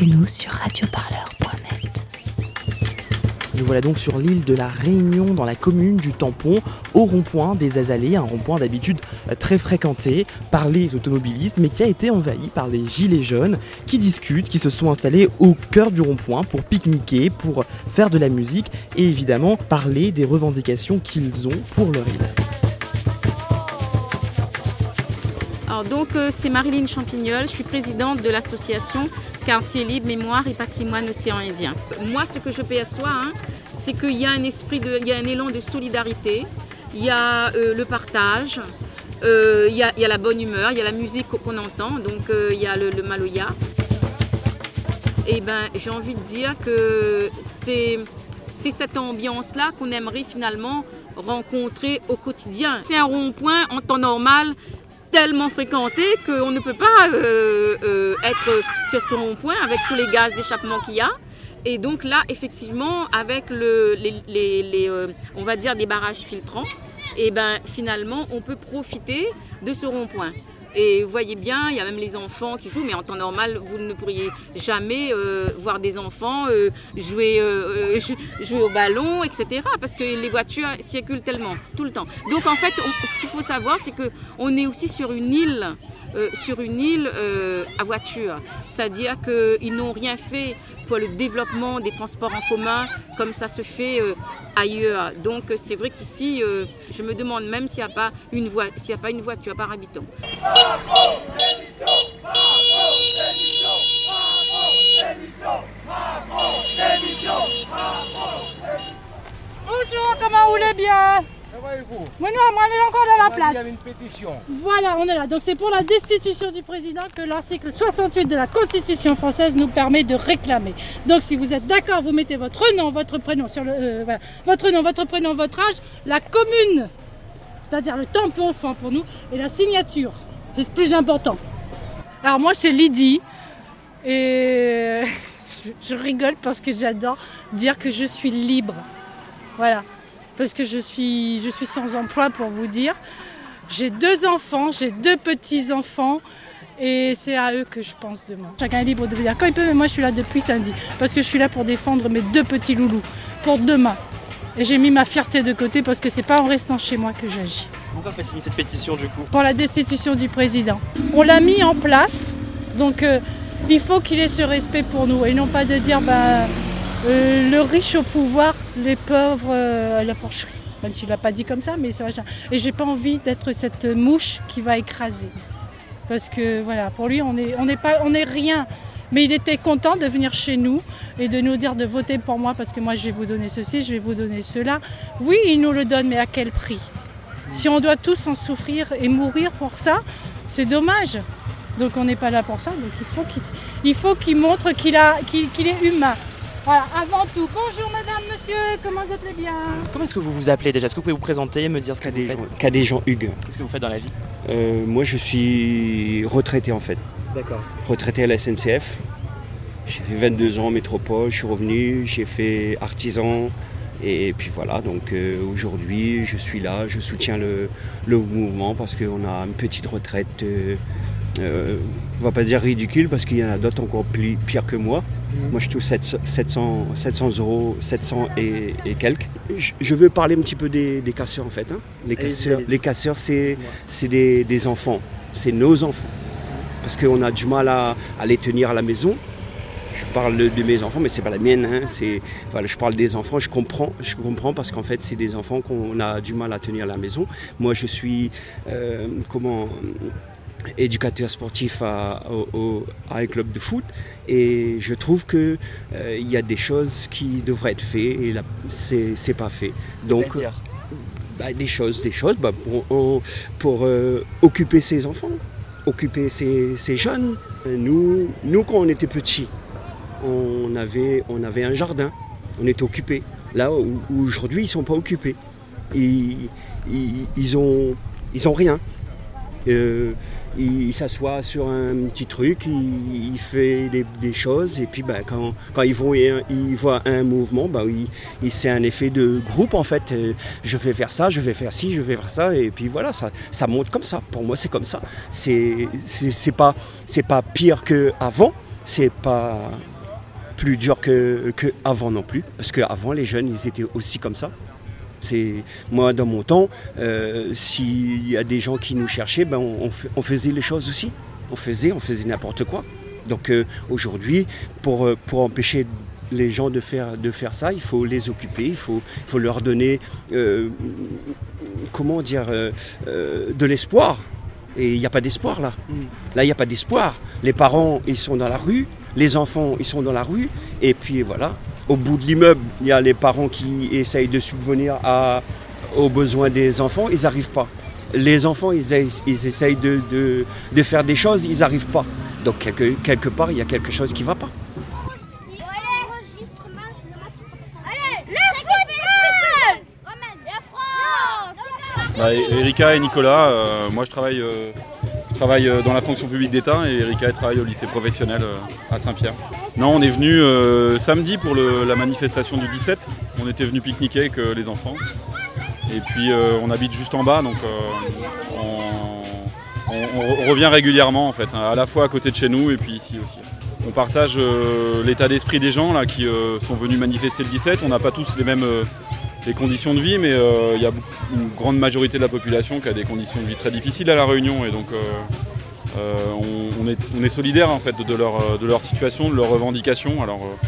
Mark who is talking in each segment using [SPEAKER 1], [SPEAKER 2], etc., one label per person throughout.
[SPEAKER 1] Radioparleur.net.
[SPEAKER 2] Nous voilà donc sur l'île de la Réunion, dans la commune du Tampon, au rond-point des Azalées, un rond-point d'habitude très fréquenté par les automobilistes, mais qui a été envahi par les gilets jaunes qui discutent, qui se sont installés au cœur du rond-point pour pique-niquer, pour faire de la musique et évidemment parler des revendications qu'ils ont pour leur île.
[SPEAKER 3] Donc euh, c'est Marilyn Champignol, je suis présidente de l'association Quartier Libre, Mémoire et Patrimoine Océan Indien. Moi ce que je perçois, hein, c'est qu'il y a un esprit, il y a un élan de solidarité, il y a euh, le partage, euh, il, y a, la bonne humeur, il y a la musique qu'on entend, donc il y a le, le maloya. Et ben j'ai envie de dire que c'est cette ambiance-là qu'on aimerait finalement rencontrer au quotidien. C'est un rond-point en temps normal tellement fréquenté qu'on ne peut pas euh, euh, être sur ce rond-point avec tous les gaz d'échappement qu'il y a. Et donc là, effectivement, avec le, les, euh, on va dire des barrages filtrants, et ben finalement, on peut profiter de ce rond-point. Et vous voyez bien, il y a même les enfants qui jouent, mais en temps normal, vous ne pourriez jamais euh, voir des enfants euh, jouer, euh, jou- jouer au ballon, etc. Parce que les voitures circulent tellement, tout le temps. Donc en fait, ce qu'il faut savoir, c'est que on est aussi sur une île, sur une île à voiture. C'est-à-dire qu'ils n'ont rien fait le développement des transports en commun comme ça se fait euh, ailleurs. Donc euh, c'est vrai qu'ici, euh, je me demande même s'il n'y a pas une voie, s'il n'y a pas une voiture par habitant.
[SPEAKER 4] Bonjour, comment vous voulez bien? Nous, on est encore dans la
[SPEAKER 5] Il y a
[SPEAKER 4] place.
[SPEAKER 5] une pétition.
[SPEAKER 4] Voilà, on est là. Donc c'est pour la destitution du président que l'article 68 de la Constitution française nous permet de réclamer. Donc si vous êtes d'accord, vous mettez votre nom, votre prénom sur le euh, voilà, votre nom, votre prénom, votre âge, la commune, c'est-à-dire le tampon enfin, pour nous et la signature. C'est ce plus important. Alors moi c'est Lydie et je, je rigole parce que j'adore dire que je suis libre. Voilà. Parce que je suis, je suis sans emploi pour vous dire. J'ai deux enfants, j'ai deux petits-enfants et c'est à eux que je pense demain. Chacun est libre de venir quand il peut, mais moi je suis là depuis samedi parce que je suis là pour défendre mes deux petits loulous pour demain. Et j'ai mis ma fierté de côté parce que c'est pas en restant chez moi que j'agis.
[SPEAKER 2] Pourquoi fait signer cette pétition du coup?
[SPEAKER 4] Pour la destitution du président. On l'a mis en place, donc euh, il faut qu'il ait ce respect pour nous et non pas de dire bah, euh, le riche au pouvoir, les pauvres euh, à la porcherie. Même s'il l'a pas dit comme ça, mais c'est machin. Et j'ai pas envie d'être cette mouche qui va écraser. Parce que voilà, pour lui, on est, on n'est pas, on rien. Mais il était content de venir chez nous et de nous dire de voter pour moi parce que moi je vais vous donner ceci, je vais vous donner cela. Oui, il nous le donne, mais à quel prix? Si on doit tous en souffrir et mourir pour ça, c'est dommage. Donc on n'est pas là pour ça. Donc il faut qu'il, montre qu'il est humain. Voilà, avant tout. Bonjour madame, monsieur, comment vous appelez bien
[SPEAKER 2] Comment est-ce que vous vous appelez déjà? Est-ce que vous pouvez vous présenter, me dire ce que vous faites?
[SPEAKER 6] Cadet Jean Hugues.
[SPEAKER 2] Qu'est-ce que vous faites dans la vie?
[SPEAKER 6] Euh, moi, je suis retraité en fait.
[SPEAKER 2] D'accord.
[SPEAKER 6] Retraité à la SNCF. J'ai fait 22 ans en métropole, je suis revenu, j'ai fait artisan. Et puis voilà, donc euh, aujourd'hui, je suis là, je soutiens le, le mouvement parce qu'on a une petite retraite, euh, euh, on va pas dire ridicule parce qu'il y en a d'autres encore plus pires que moi. Moi, je touche 700, 700, 700 euros, 700 et, et quelques. Je, je veux parler un petit peu des, des casseurs en fait. hein. Les casseurs, les casseurs c'est des, des enfants, c'est nos enfants. Parce qu'on a du mal à, à les tenir à la maison. Je parle de, mes enfants, mais c'est pas la mienne. hein. Je parle des enfants, je comprends, je comprends parce qu'en fait, c'est des enfants qu'on a du mal à tenir à la maison. Moi, je suis euh, comment éducateur sportif à, au, au- à un club de foot et je trouve que euh, y a des choses qui devraient être faites et là, c'est, pas fait. Donc, bah, des choses, des choses bah, pour, on- pour, euh, occuper ses enfants, occuper ses, ses jeunes. Nous, nous, quand on était petits, on avait, on avait un jardin, on était occupés. Là, où- où aujourd'hui, ils ne sont pas occupés. Ils, ils, ils ont, ils ont rien. Euh, il, il s'assoit sur un petit truc, il, il fait des, choses et puis bah, quand, quand ils voient un mouvement, bah, il, il- c'est un effet de groupe en fait. Euh, Je vais faire ça, je vais faire ci, je vais faire ça et puis voilà, ça, monte comme ça. Pour moi, c'est comme ça. C'est c'est pas, pire qu'avant, c'est pas plus dur que, que non plus, parce qu'avant les jeunes ils étaient aussi comme ça. C'est moi dans mon temps, euh, s'il y a des gens qui nous cherchaient, ben on, on fait- on faisait les choses aussi. On faisait, on faisait n'importe quoi. Donc euh, aujourd'hui, pour, euh, pour empêcher les gens de faire, de faire ça, il faut les occuper, il faut, il faut leur donner, euh, comment dire, euh, de l'espoir. Et il n'y a pas d'espoir là.
[SPEAKER 2] Mm.
[SPEAKER 6] Là, il n'y a pas d'espoir. Les parents, ils sont dans la rue, les enfants, ils sont dans la rue, et puis voilà. Au bout de l'immeuble, il y a les parents qui essayent de subvenir aux besoins des enfants, ils n'arrivent pas. Les enfants, ils, ess- ils essayent de, faire des choses, ils n'arrivent pas. Donc quelque, part, il y a quelque chose qui ne va pas.
[SPEAKER 7] Bah, Erika et Nicolas, euh, moi je travaille, euh, euh, dans la fonction publique d'État et Erika elle travaille au lycée professionnel à Saint-Pierre. Non, on est venu euh, samedi pour la manifestation du 17. On était venu pique-niquer avec euh, les enfants. Et puis euh, on habite juste en bas, donc on, revient régulièrement en fait, hein, à la fois à côté de chez nous et puis ici aussi. On partage l'état d'esprit des gens là, qui sont venus manifester le 17. On n'a pas tous les mêmes conditions de vie, mais il y a une grande majorité de la population qui a des conditions de vie très difficiles à La Réunion. On, on est, on est solidaire en fait de leur, euh, de leur situation, de leurs revendications. Alors euh,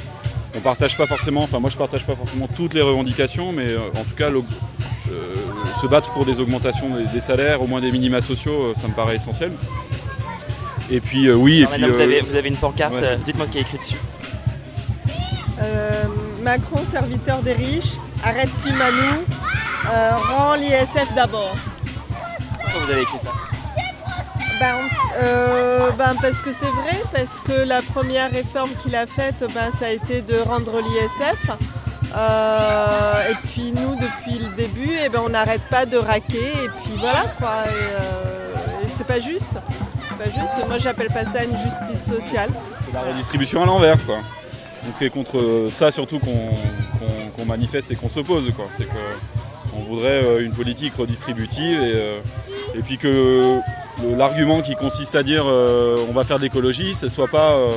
[SPEAKER 7] on partage pas forcément, enfin moi je partage pas forcément toutes les revendications, mais euh, en tout cas euh, se battre pour des augmentations des, des salaires, au moins des minima sociaux, euh, ça me paraît essentiel. Et puis euh, oui, et
[SPEAKER 2] Alors,
[SPEAKER 7] puis,
[SPEAKER 2] madame, vous,
[SPEAKER 7] euh,
[SPEAKER 2] avez, vous avez une pancarte,
[SPEAKER 7] ouais.
[SPEAKER 2] euh, dites-moi ce qui est écrit dessus.
[SPEAKER 8] Euh, Macron, serviteur des riches, arrête Pimanou, euh, rend l'ISF d'abord.
[SPEAKER 2] Pourquoi vous avez écrit ça?
[SPEAKER 8] Ben, euh, ben, parce que c'est vrai, parce que la première réforme qu'il a faite, ben, ça a été de rendre l'ISF. Euh, et puis nous, depuis le début, eh ben, on n'arrête pas de raquer. Et puis voilà quoi. Et, euh, c'est pas juste. C'est pas juste. Moi, j'appelle pas ça une justice sociale.
[SPEAKER 7] C'est la redistribution à l'envers, quoi. Donc c'est contre ça surtout qu'on manifeste et qu'on s'oppose, quoi. C'est qu'on voudrait une politique redistributive et, puis que l'argument qui consiste à dire euh, on va faire de l'écologie, ce soit pas euh,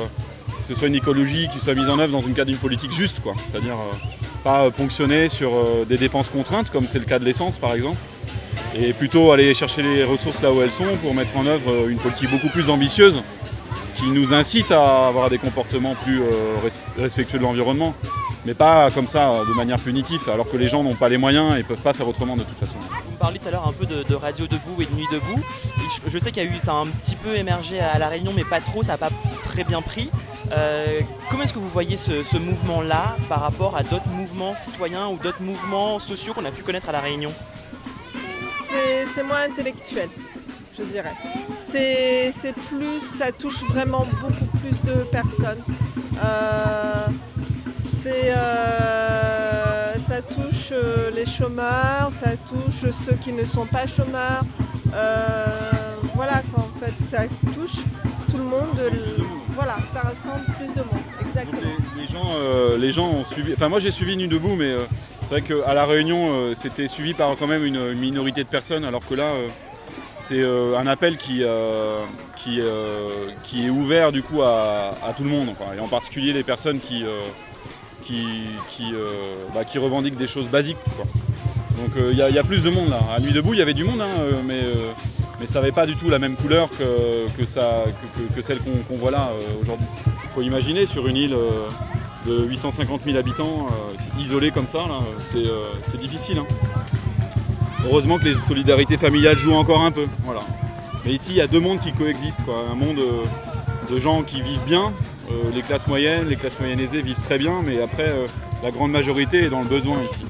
[SPEAKER 7] ce soit une écologie qui soit mise en œuvre dans une cadre d'une politique juste, quoi. C'est-à-dire euh, pas ponctionner sur des dépenses contraintes, comme c'est le cas de l'essence, par exemple, et plutôt aller chercher les ressources là où elles sont pour mettre en œuvre une politique beaucoup plus ambitieuse qui nous incite à avoir des comportements plus res- respectueux de l'environnement, mais pas comme ça, de manière punitive, alors que les gens n'ont pas les moyens et peuvent pas faire autrement de toute façon.
[SPEAKER 2] Vous parliez tout à l'heure un peu de, Radio Debout et de Nuit Debout. Je, sais qu'il y a eu, ça a un petit peu émergé à La Réunion, mais pas trop, ça n'a pas très bien pris. Euh, comment est-ce que vous voyez ce, mouvement-là par rapport à d'autres mouvements citoyens ou d'autres mouvements sociaux qu'on a pu connaître à La Réunion?
[SPEAKER 8] C'est moins intellectuel, je dirais. C'est plus, ça touche vraiment beaucoup plus de personnes. Euh, c'est, euh, chômeurs, ça touche ceux qui ne sont pas chômeurs. Euh, voilà quoi, en fait, ça touche tout le monde. Le- Voilà, ça ressemble plus de monde, exactement.
[SPEAKER 7] Les, les gens, euh, les gens ont suivi. Enfin, moi j'ai suivi Nuit debout, mais euh, c'est vrai qu'à la Réunion, c'était suivi par quand même une, une minorité de personnes, alors que là, c'est un appel qui, qui, qui est ouvert du coup à, à tout le monde, quoi, et en particulier les personnes qui, qui, qui, euh, bah, qui revendiquent des choses basiques. quoi. Donc euh, il y, a- il y a plus de monde là. À Nuit debout, il y avait du monde, hein, euh, mais, euh, mais ça n'avait pas du tout la même couleur que, que, ça, que, celle qu'on voit là euh, aujourd'hui. Il faut imaginer sur une île euh, de 850 000 habitants, euh, isolée comme ça, c'est euh, difficile. hein. Heureusement que les solidarités familiales jouent encore un peu. Voilà. Mais ici, il y a deux mondes qui coexistent. Quoi. Un monde euh, de gens qui vivent bien, euh, les classes moyennes, les classes moyennes aisées vivent très bien, mais après, euh, la grande majorité est dans le besoin ici.